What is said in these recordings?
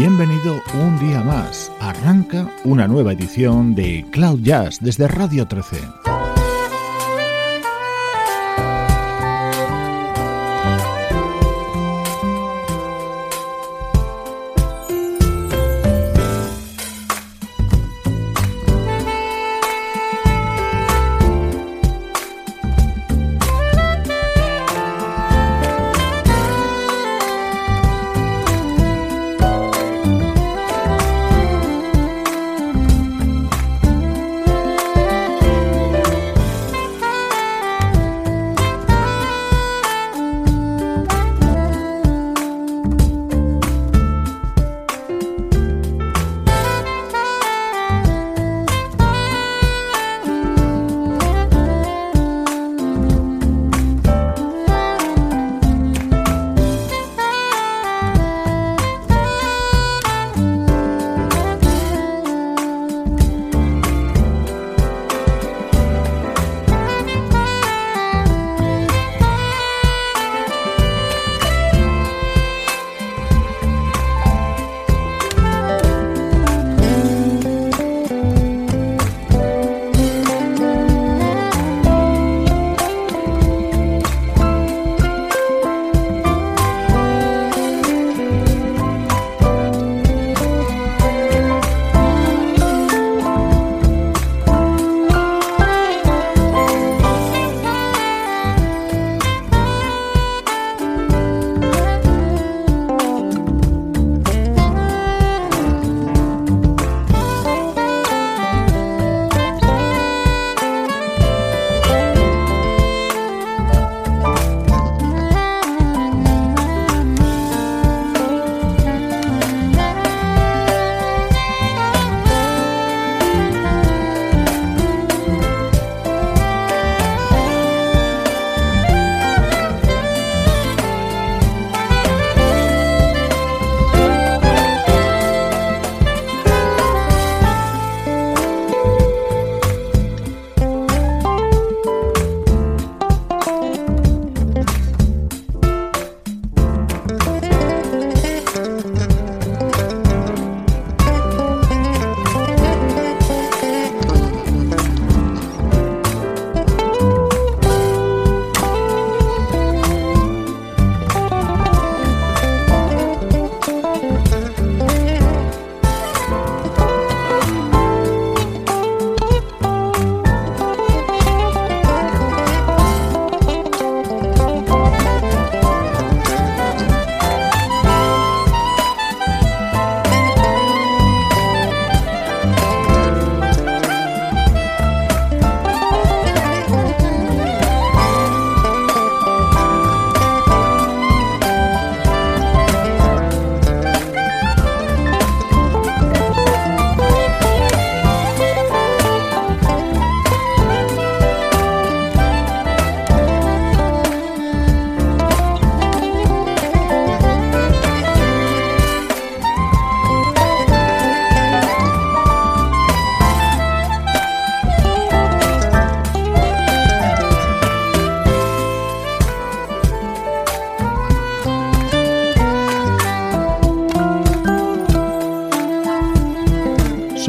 Bienvenido un día más. Arranca una nueva edición de Cloud Jazz desde Radio 13.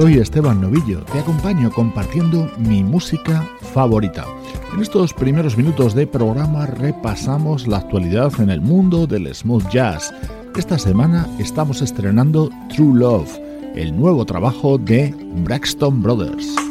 Soy Esteban Novillo, te acompaño compartiendo mi música favorita. En estos primeros minutos de programa repasamos la actualidad en el mundo del smooth jazz. Esta semana estamos estrenando True Love, el nuevo trabajo de Braxton Brothers.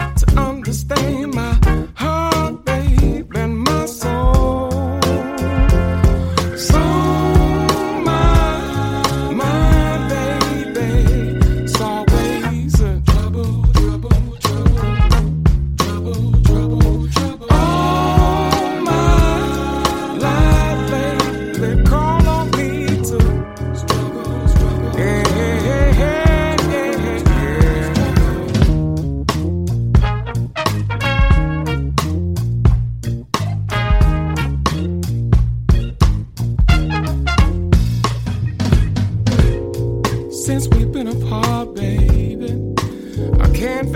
to stay in my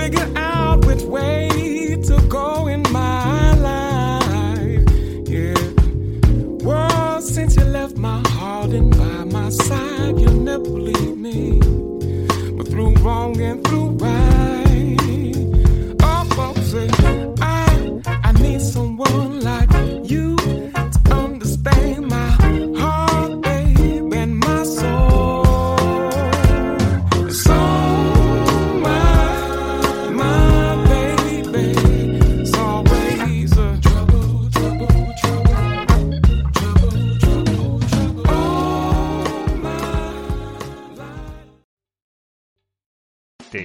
figure out which way